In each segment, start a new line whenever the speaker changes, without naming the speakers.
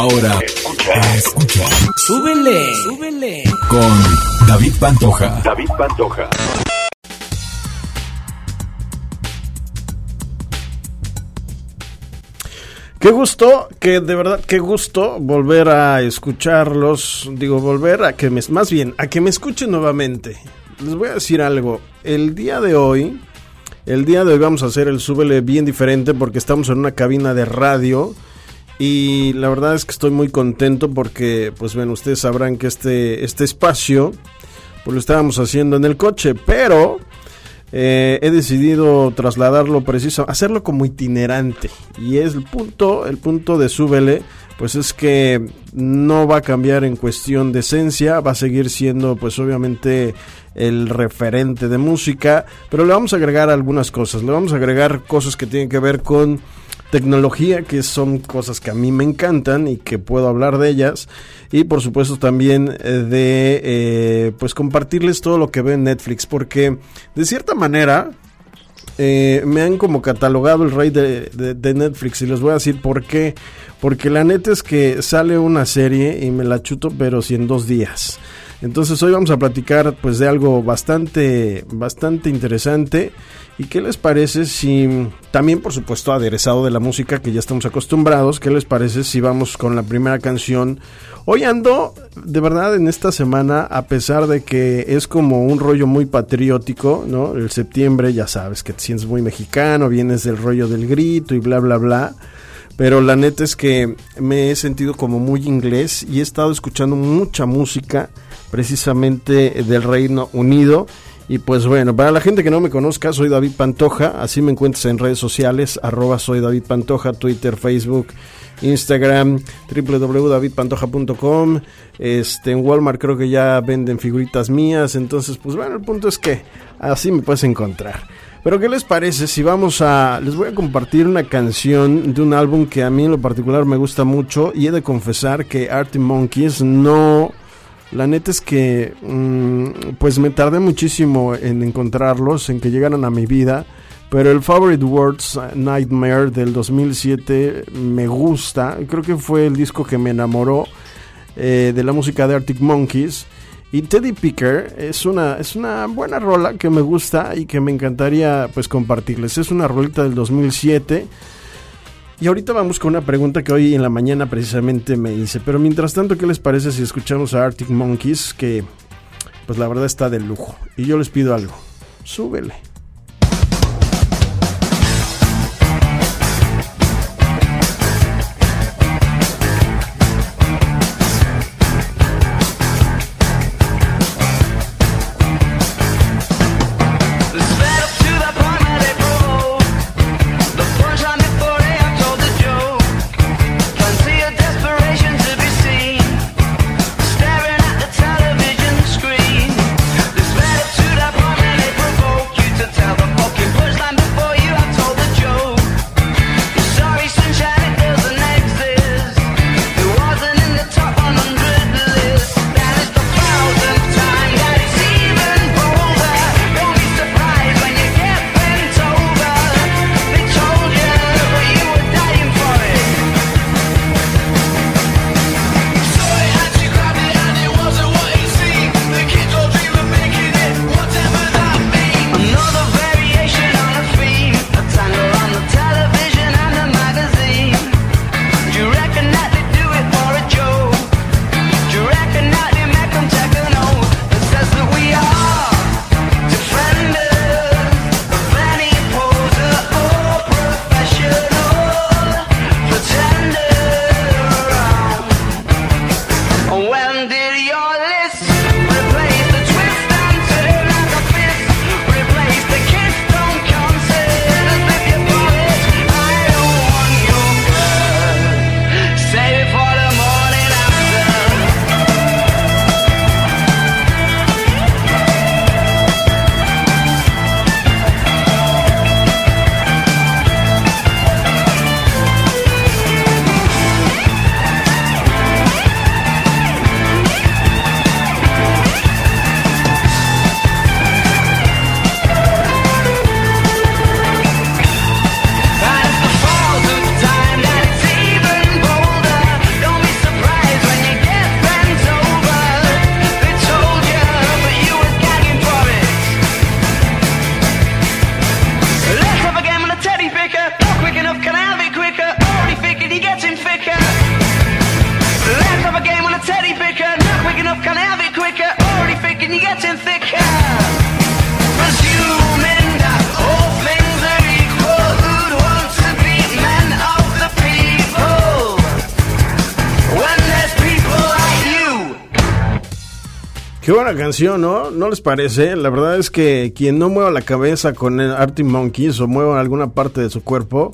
Ahora escucha, escucha.
Súbele, súbele.
Con David Pantoja.
David Pantoja.
Qué gusto, que de verdad qué gusto volver a escucharlos, digo volver a que me, más bien, a que me escuchen nuevamente. Les voy a decir algo, el día de hoy, el día de hoy vamos a hacer el súbele bien diferente porque estamos en una cabina de radio y la verdad es que estoy muy contento porque, pues ven, ustedes sabrán que este, este espacio, pues lo estábamos haciendo en el coche, pero eh, he decidido trasladarlo preciso, hacerlo como itinerante. Y es el punto, el punto de súbele, pues es que no va a cambiar en cuestión de esencia, va a seguir siendo pues obviamente el referente de música, pero le vamos a agregar algunas cosas, le vamos a agregar cosas que tienen que ver con tecnología, que son cosas que a mí me encantan y que puedo hablar de ellas. Y por supuesto también eh, de eh, pues compartirles todo lo que veo en Netflix. Porque de cierta manera eh, me han como catalogado el rey de, de, Netflix. Y les voy a decir por qué. Porque la neta es que sale una serie y me la chuto pero si en dos días. Entonces hoy vamos a platicar pues de algo bastante, bastante interesante. ¿Y qué les parece si, también por supuesto aderezado de la música que ya estamos acostumbrados, qué les parece si vamos con la primera canción? Hoy ando, de verdad, en esta semana, a pesar de que es como un rollo muy patriótico, ¿no? El septiembre, ya sabes que te sientes muy mexicano, vienes del rollo del grito y bla, bla, bla. Pero la neta es que me he sentido como muy inglés y he estado escuchando mucha música precisamente del Reino Unido. Y pues bueno, para la gente que no me conozca, soy David Pantoja, así me encuentras en redes sociales, arroba soy David Pantoja, Twitter, Facebook, Instagram, www.davidpantoja.com, este, en Walmart creo que ya venden figuritas mías, entonces pues bueno, el punto es que así me puedes encontrar. Pero ¿qué les parece si vamos a... Les voy a compartir una canción de un álbum que a mí en lo particular me gusta mucho y he de confesar que Artie Monkeys no la neta es que mm, pues me tardé muchísimo en encontrarlos, en que llegaran a mi vida. Pero el Favorite Words Nightmare del 2007 me gusta. Creo que fue el disco que me enamoró eh, de la música de Arctic Monkeys. Y Teddy Picker es una, es una buena rola que me gusta y que me encantaría pues compartirles. Es una rolita del 2007 y ahorita vamos con una pregunta que hoy en la mañana precisamente me hice. Pero mientras tanto, ¿qué les parece si escuchamos a Arctic Monkeys? Que pues la verdad está de lujo. Y yo les pido algo. Súbele. Buena canción, ¿no? ¿No les parece? La verdad es que quien no mueva la cabeza con el Monkeys o mueva alguna parte de su cuerpo,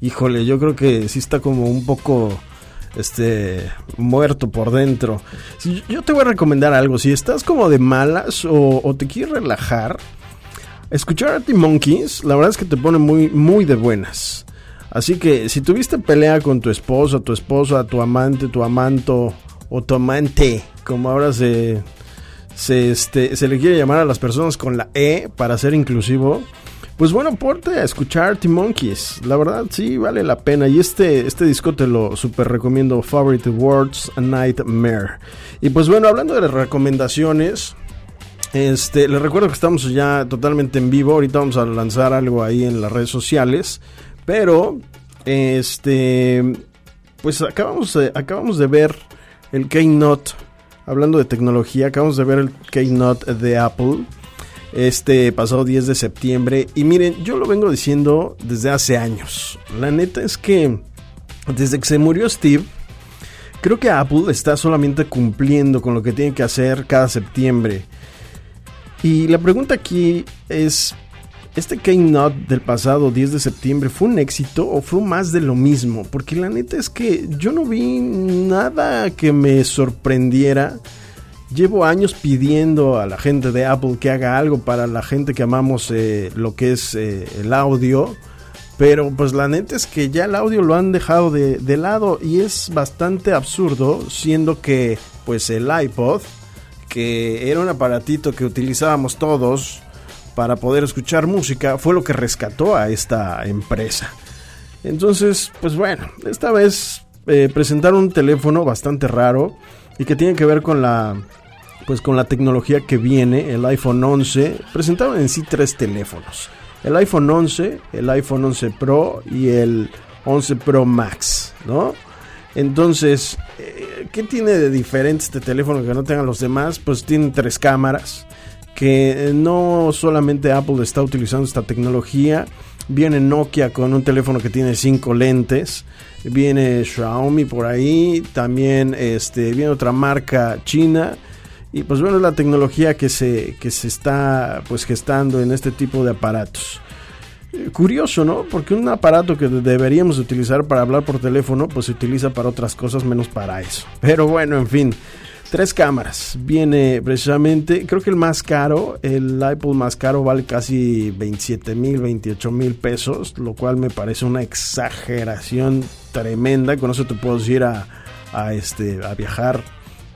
híjole, yo creo que sí está como un poco este muerto por dentro. Yo te voy a recomendar algo, si estás como de malas o, te quieres relajar, escuchar Arctic Monkeys, la verdad es que te pone muy muy de buenas. Así que si tuviste pelea con tu esposo, tu esposa, tu amante, tu amanto o tu amante, como ahora se se, este, se le quiere llamar a las personas con la E para ser inclusivo. Pues bueno, porte a escuchar T Monkeys. La verdad, sí, vale la pena. Y este, este disco te lo super recomiendo. Favorite Words, Nightmare. Y pues bueno, hablando de recomendaciones. Este, les recuerdo que estamos ya totalmente en vivo. Ahorita vamos a lanzar algo ahí en las redes sociales. Pero, este, pues acabamos de, acabamos de ver el Keynote hablando de tecnología, acabamos de ver el Keynote de Apple este pasado 10 de septiembre. Y miren, yo lo vengo diciendo desde hace años. La neta es que desde que se murió Steve, creo que Apple está solamente cumpliendo con lo que tiene que hacer cada septiembre. Y la pregunta aquí es, ¿este Keynote del pasado 10 de septiembre fue un éxito o fue más de lo mismo? Porque la neta es que yo no vi nada que me sorprendiera. Llevo años pidiendo a la gente de Apple que haga algo para la gente que amamos eh, lo que es eh, el audio. Pero pues la neta es que ya el audio lo han dejado de, de lado y es bastante absurdo siendo que pues el iPod, que era un aparatito que utilizábamos todos para poder escuchar música, fue lo que rescató a esta empresa. Entonces, pues bueno, esta vez eh, presentaron un teléfono bastante raro y que tiene que ver con la pues con la tecnología que viene, el iPhone 11. Presentaron en sí tres teléfonos. El iPhone 11, el iPhone 11 Pro y el 11 Pro Max, ¿no? Entonces, eh, ¿qué tiene de diferente este teléfono que no tengan los demás? Pues tiene tres cámaras, que no solamente Apple está utilizando esta tecnología, viene Nokia con un teléfono que tiene cinco lentes, viene Xiaomi por ahí, también este, viene otra marca china y pues bueno, la tecnología que se, que se está pues gestando en este tipo de aparatos. Eh, Curioso, ¿no? Porque un aparato que deberíamos utilizar para hablar por teléfono, pues se utiliza para otras cosas menos para eso. Pero bueno, en fin, tres cámaras. Viene precisamente, creo que el más caro, el iPod más caro vale casi 27 mil, 28 mil pesos, lo cual me parece una exageración tremenda. Con eso te puedo ir a, a, este, a viajar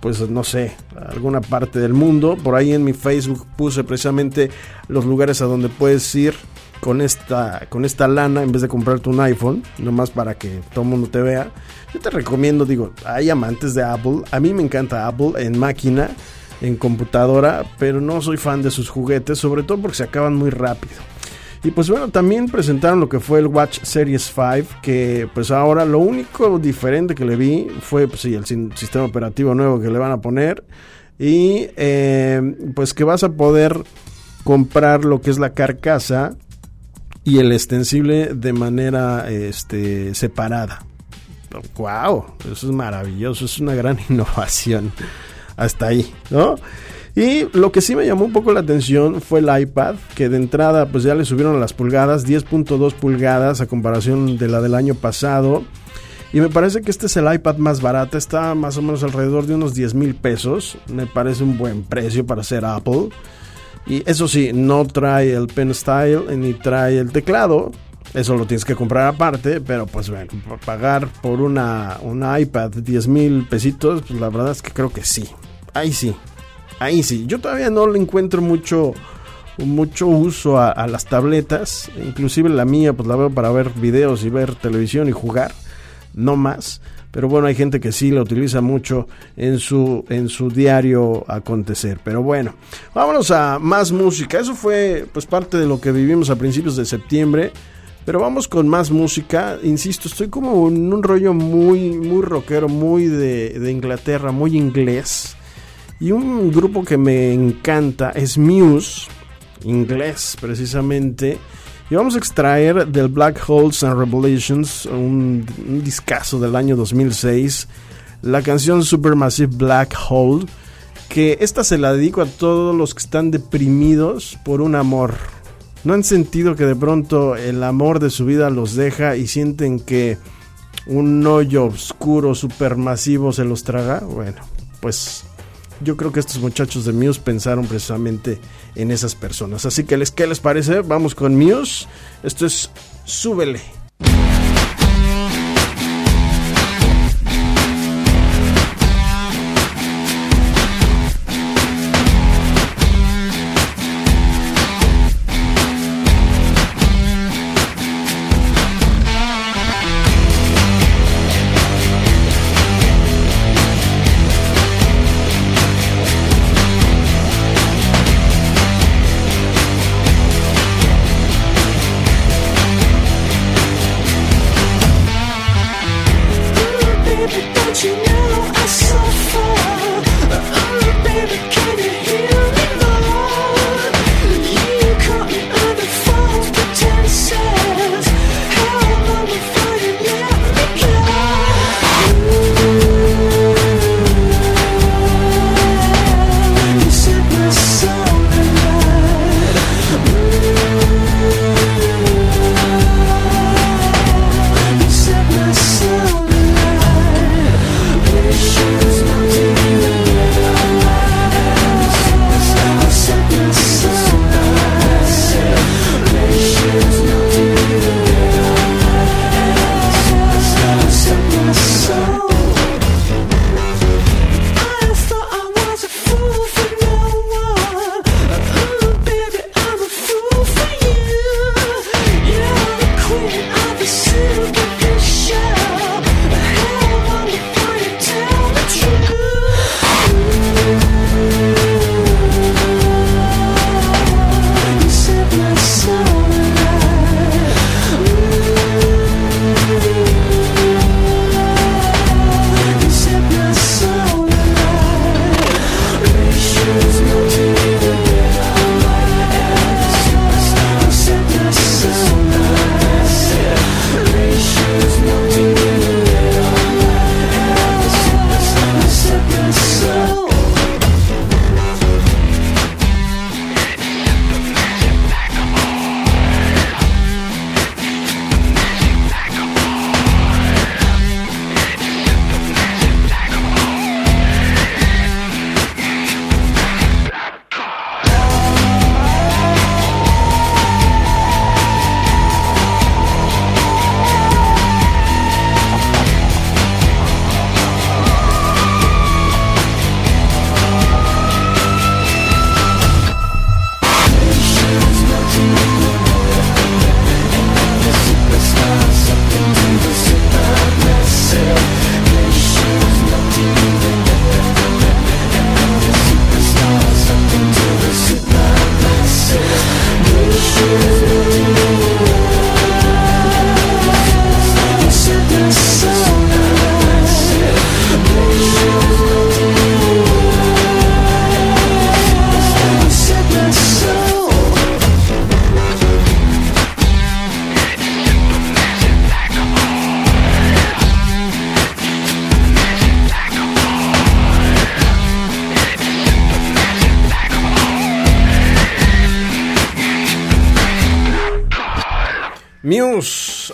pues no sé, a alguna parte del mundo. Por ahí en mi Facebook puse precisamente los lugares a donde puedes ir con esta, con esta lana en vez de comprarte un iPhone, nomás para que todo el mundo te vea. Yo te recomiendo, digo, hay amantes de Apple. A mí me encanta Apple en máquina, en computadora, pero no soy fan de sus juguetes, sobre todo porque se acaban muy rápido. Y pues bueno, también presentaron lo que fue el Watch Series 5, que pues ahora lo único diferente que le vi fue pues sí, el sistema operativo nuevo que le van a poner. Y eh, pues que vas a poder comprar lo que es la carcasa y el extensible de manera este, separada. ¡Wow! Eso es maravilloso, es una gran innovación. Hasta ahí, ¿no? Y lo que sí me llamó un poco la atención fue el iPad, que de entrada pues ya le subieron las pulgadas, 10.2 pulgadas a comparación de la del año pasado. Y me parece que este es el iPad más barato, está más o menos alrededor de unos 10 mil pesos. Me parece un buen precio para ser Apple. Y eso sí, no trae el Pen Style ni trae el teclado. Eso lo tienes que comprar aparte, pero pues bueno, por pagar por una, una iPad 10 mil pesitos, pues la verdad es que creo que sí. Ahí sí, ahí sí. Yo todavía no le encuentro mucho, mucho uso a, a, las tabletas. Inclusive la mía, pues la veo para ver videos y ver televisión y jugar. No más. Pero bueno, hay gente que sí la utiliza mucho en su, en su diario acontecer. Pero bueno, vámonos a más música. Eso fue pues parte de lo que vivimos a principios de septiembre. Pero vamos con más música. Insisto, estoy como en un rollo muy, muy rockero, muy de, de Inglaterra, muy inglés. Y un grupo que me encanta es Muse, inglés precisamente. Y vamos a extraer del Black Holes and Revelations, un, un discazo del año 2006, la canción Supermassive Black Hole, que esta se la dedico a todos los que están deprimidos por un amor. ¿No han sentido que de pronto el amor de su vida los deja y sienten que un hoyo oscuro supermasivo se los traga? Bueno, pues yo creo que estos muchachos de Muse pensaron precisamente en esas personas. Así que, ¿qué les parece? Vamos con Muse. Esto es Súbele.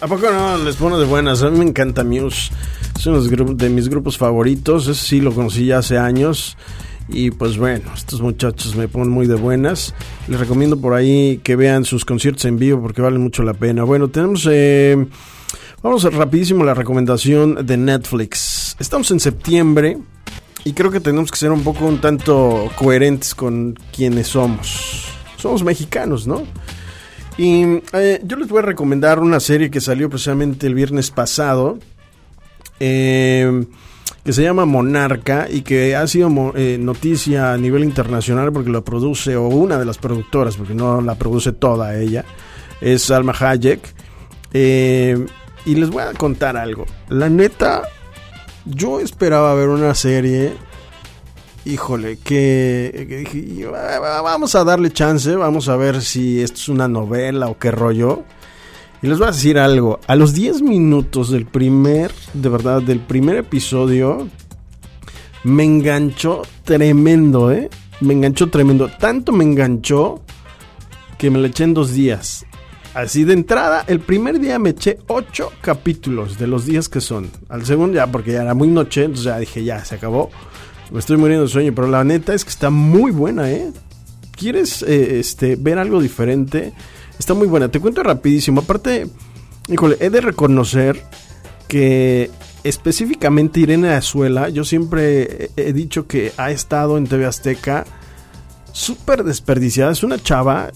Poco no les pone de buenas? A mí me encanta Muse. Es uno de mis grupos favoritos. Ese sí lo conocí ya hace años. Y pues bueno, estos muchachos me ponen muy de buenas. Les recomiendo por ahí que vean sus conciertos en vivo porque valen mucho la pena. Bueno, tenemos... Eh, vamos a rapidísimo la recomendación de Netflix. Estamos en septiembre y creo que tenemos que ser un poco un tanto coherentes con quienes somos. Somos mexicanos, ¿no? Y eh, yo les voy a recomendar una serie que salió precisamente el viernes pasado, eh, que se llama Monarca y que ha sido eh, noticia a nivel internacional porque lo produce, o una de las productoras, porque no la produce toda ella, es Alma Hayek. y les voy a contar algo. La neta, yo esperaba ver una serie híjole, que, vamos a darle chance, vamos a ver si esto es una novela o qué rollo. Y les voy a decir algo, a los 10 minutos del primer, de verdad, del primer episodio, me enganchó tremendo, ¿eh? Me enganchó tremendo. Tanto me enganchó que me lo eché en dos días. Así de entrada, el primer día me eché ocho capítulos de los días que son. Al segundo ya, porque ya era muy noche, entonces ya dije, ya, se acabó. Me estoy muriendo de sueño, pero la neta es que está muy buena, ¿eh? ¿Quieres eh, este, ver algo diferente? Está muy buena. Te cuento rapidísimo. Aparte, híjole, he de reconocer que específicamente Irene Azuela, yo siempre he dicho que ha estado en TV Azteca súper desperdiciada. Es una chava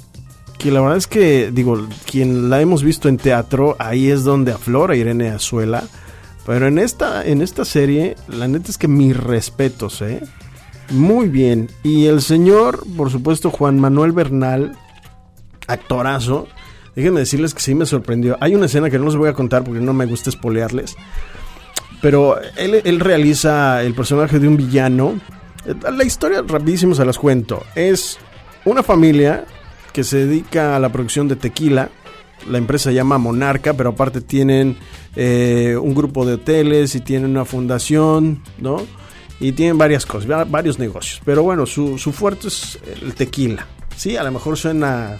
que la verdad es que, digo, quien la hemos visto en teatro, ahí es donde aflora Irene Azuela. Pero en esta, en esta serie, la neta es que mis respetos, ¿eh? Muy bien. Y el señor, por supuesto, Juan Manuel Bernal, actorazo. Déjenme decirles que sí me sorprendió. Hay una escena que no les voy a contar porque no me gusta espolearles. Pero él, realiza el personaje de un villano. La historia, rapidísimo se las cuento. Es una familia que se dedica a la producción de tequila. La empresa se llama Monarca, pero aparte tienen eh, un grupo de hoteles y tienen una fundación, ¿no? Y tienen varias cosas, varios negocios. Pero bueno, su, su fuerte es el tequila. Sí, a lo mejor suena,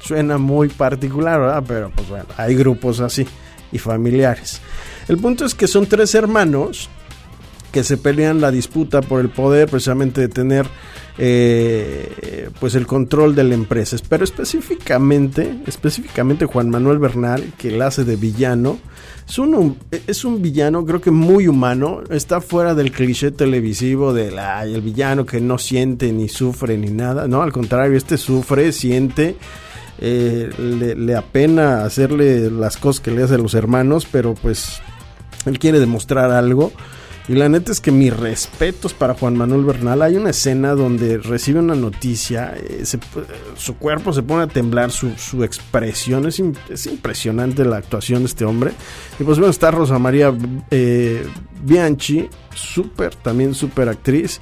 suena muy particular, ¿verdad? Pero pues bueno, hay grupos así y familiares. El punto es que son tres hermanos que se pelean la disputa por el poder precisamente de tener eh, pues el control de la empresa. Pero específicamente, específicamente Juan Manuel Bernal, que la hace de villano, es un, es un villano creo que muy humano, está fuera del cliché televisivo del el villano que no siente ni sufre ni nada, no, al contrario, este sufre, siente. Eh, le, le apena hacerle las cosas que le hace a los hermanos, pero pues él quiere demostrar algo. Y la neta es que mis respetos para Juan Manuel Bernal. Hay una escena donde recibe una noticia, eh, su cuerpo se pone a temblar, su, expresión, es, impresionante la actuación de este hombre. Y pues bueno, está Rosa María eh, Bianchi, súper, también súper actriz.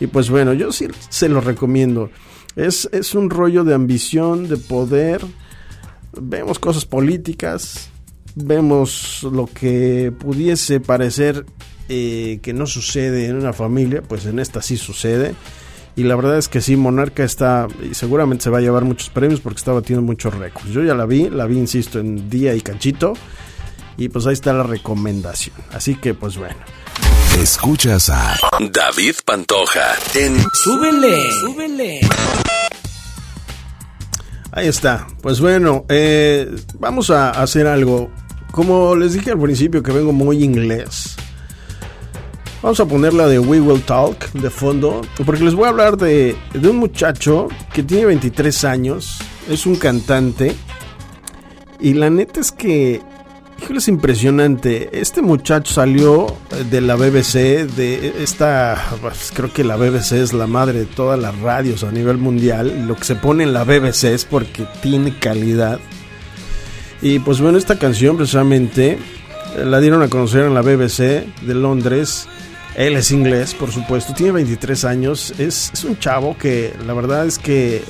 Y pues bueno, yo sí se lo recomiendo. Es, es un rollo de ambición, de poder. Vemos cosas políticas, vemos lo que pudiese parecer eh, que no sucede en una familia, pues en esta sí sucede. Y la verdad es que sí, Monarca está, y seguramente se va a llevar muchos premios porque está batiendo muchos récords. Yo ya la vi, la vi, insisto, en día y canchito. Y pues ahí está la recomendación. Así que pues bueno.
Escuchas a David Pantoja en
Súbele, súbele.
Ahí está. Pues bueno, eh, vamos a hacer algo. Como les dije al principio que vengo muy inglés. Vamos a poner la de We Will Talk de fondo, porque les voy a hablar de, de un muchacho que tiene 23 años, es un cantante, y la neta es que, híjole, es impresionante. Este muchacho salió de la BBC, de esta, pues, creo que la BBC es la madre de todas las radios a nivel mundial. Lo que se pone en la BBC es porque tiene calidad. Y pues bueno, esta canción precisamente la dieron a conocer en la BBC de Londres él es inglés, por supuesto, tiene 23 años, es, un chavo que la verdad es que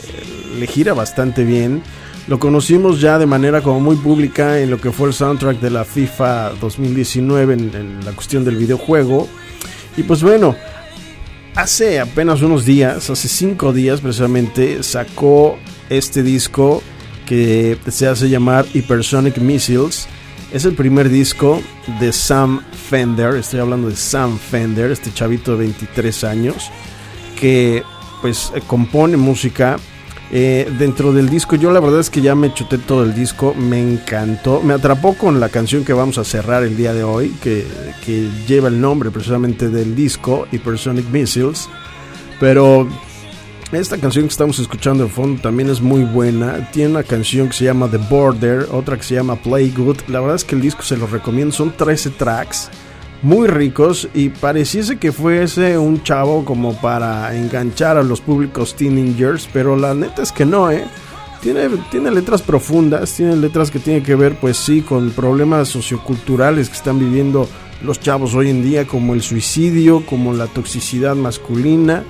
le gira bastante bien. Lo conocimos ya de manera como muy pública en lo que fue el soundtrack de la FIFA 2019 en, en la cuestión del videojuego. Y pues bueno, hace apenas unos días, hace 5 días precisamente, sacó este disco que se hace llamar Hypersonic Missiles es el primer disco de Sam Fender, estoy hablando de Sam Fender, este chavito de 23 años, que pues eh, compone música. Eh, dentro del disco, yo la verdad es que ya me chuté todo el disco, me encantó, me atrapó con la canción que vamos a cerrar el día de hoy, que, que lleva el nombre precisamente del disco, Hypersonic Missiles, pero esta canción que estamos escuchando de fondo también es muy buena. Tiene una canción que se llama The Border, otra que se llama Play Good. La verdad es que el disco se lo recomiendo. Son 13 tracks muy ricos y pareciese que fuese un chavo como para enganchar a los públicos teenagers, pero la neta es que no, ¿eh? Tiene, tiene letras profundas, tiene letras que tienen que ver, pues sí, con problemas socioculturales que están viviendo los chavos hoy en día, como el suicidio, como la toxicidad masculina.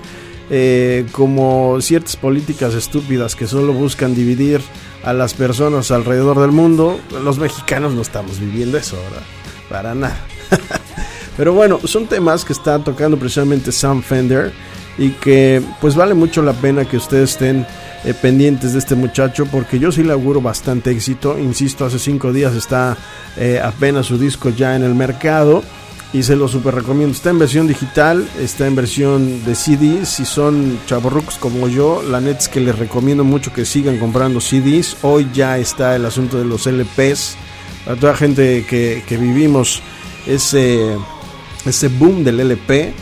Eh, como ciertas políticas estúpidas que solo buscan dividir a las personas alrededor del mundo, los mexicanos no estamos viviendo eso, ¿verdad? Para nada. Pero bueno, son temas que está tocando precisamente Sam Fender y que pues vale mucho la pena que ustedes estén eh, pendientes de este muchacho porque yo sí le auguro bastante éxito. Insisto, hace cinco días está eh, apenas su disco ya en el mercado y se lo super recomiendo. Está en versión digital, está en versión de CDs. Si son chavorrucos como yo, la neta es que les recomiendo mucho que sigan comprando CDs. Hoy ya está el asunto de los LPs. Para toda gente que, que vivimos ese, ese boom del LP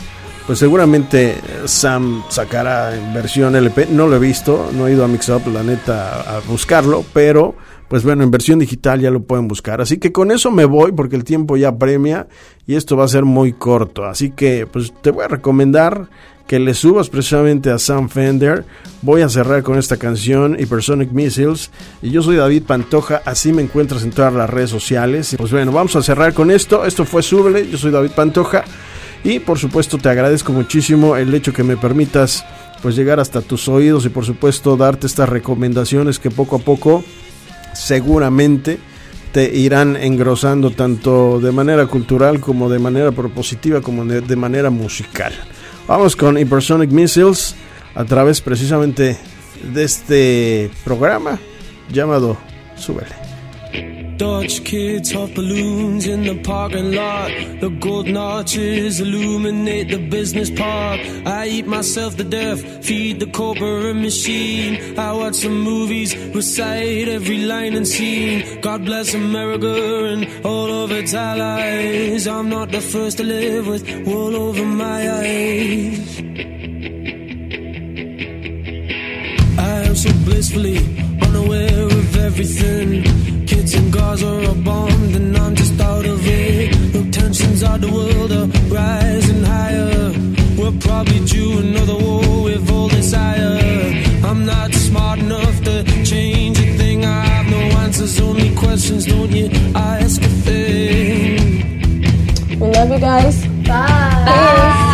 pues seguramente Sam sacará en versión LP. No lo he visto, no he ido a Mixup, la neta, a buscarlo, pero pues bueno, en versión digital ya lo pueden buscar. Así que con eso me voy porque el tiempo ya premia y esto va a ser muy corto. Así que pues te voy a recomendar que le subas precisamente a Sam Fender. Voy a cerrar con esta canción, Hypersonic Missiles. Y yo soy David Pantoja, así me encuentras en todas las redes sociales. Pues bueno, vamos a cerrar con esto. Esto fue Súbele, yo soy David Pantoja. Y por supuesto te agradezco muchísimo el hecho que me permitas pues llegar hasta tus oídos y por supuesto darte estas recomendaciones que poco a poco seguramente te irán engrosando tanto de manera cultural como de manera propositiva como de, manera musical. Vamos con Hypersonic Missiles a través precisamente de este programa llamado Súbele. Dutch kids hot balloons in the parking lot. The golden arches illuminate the business park. I eat myself to death, feed the corporate machine. I watch some movies, recite every line and scene. God bless America and all of its allies. I'm not the first to live with wool over my eyes. I am so blissfully unaware of everything kids in Gaza are bombed and I'm just out of it. The tensions of the world are rising higher. We're probably due another war with all desire. I'm not smart enough to change a thing. I have no answers, only questions. Don't you ask a thing?
We love you guys.
Bye. Bye.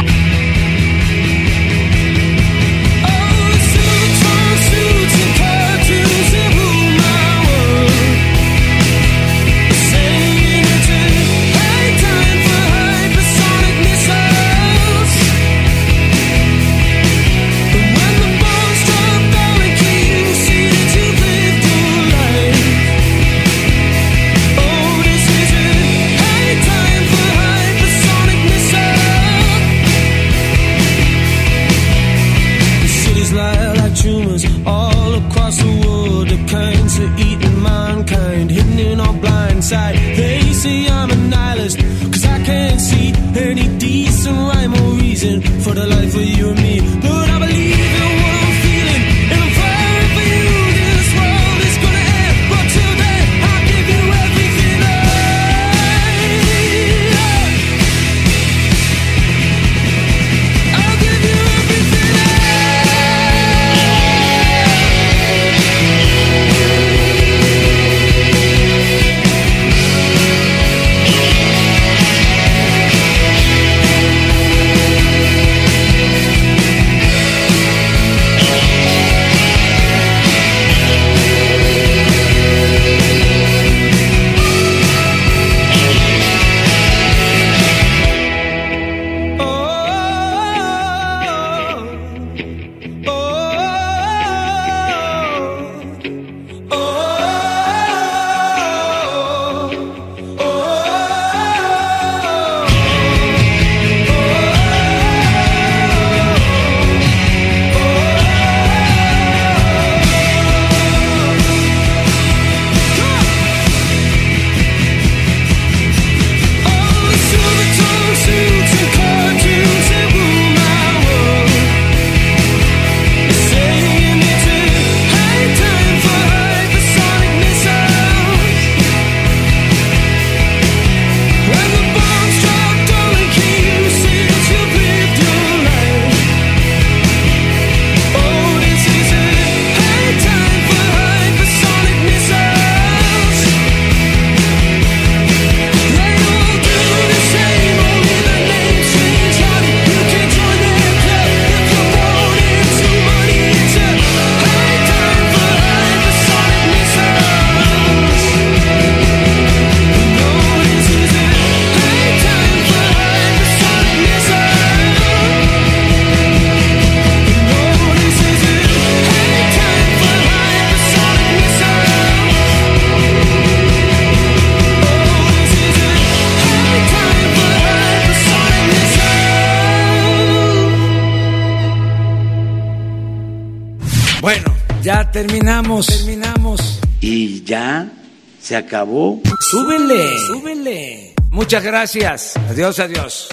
Acabó.
Súbele. Súbele. Muchas gracias. Adiós, adiós.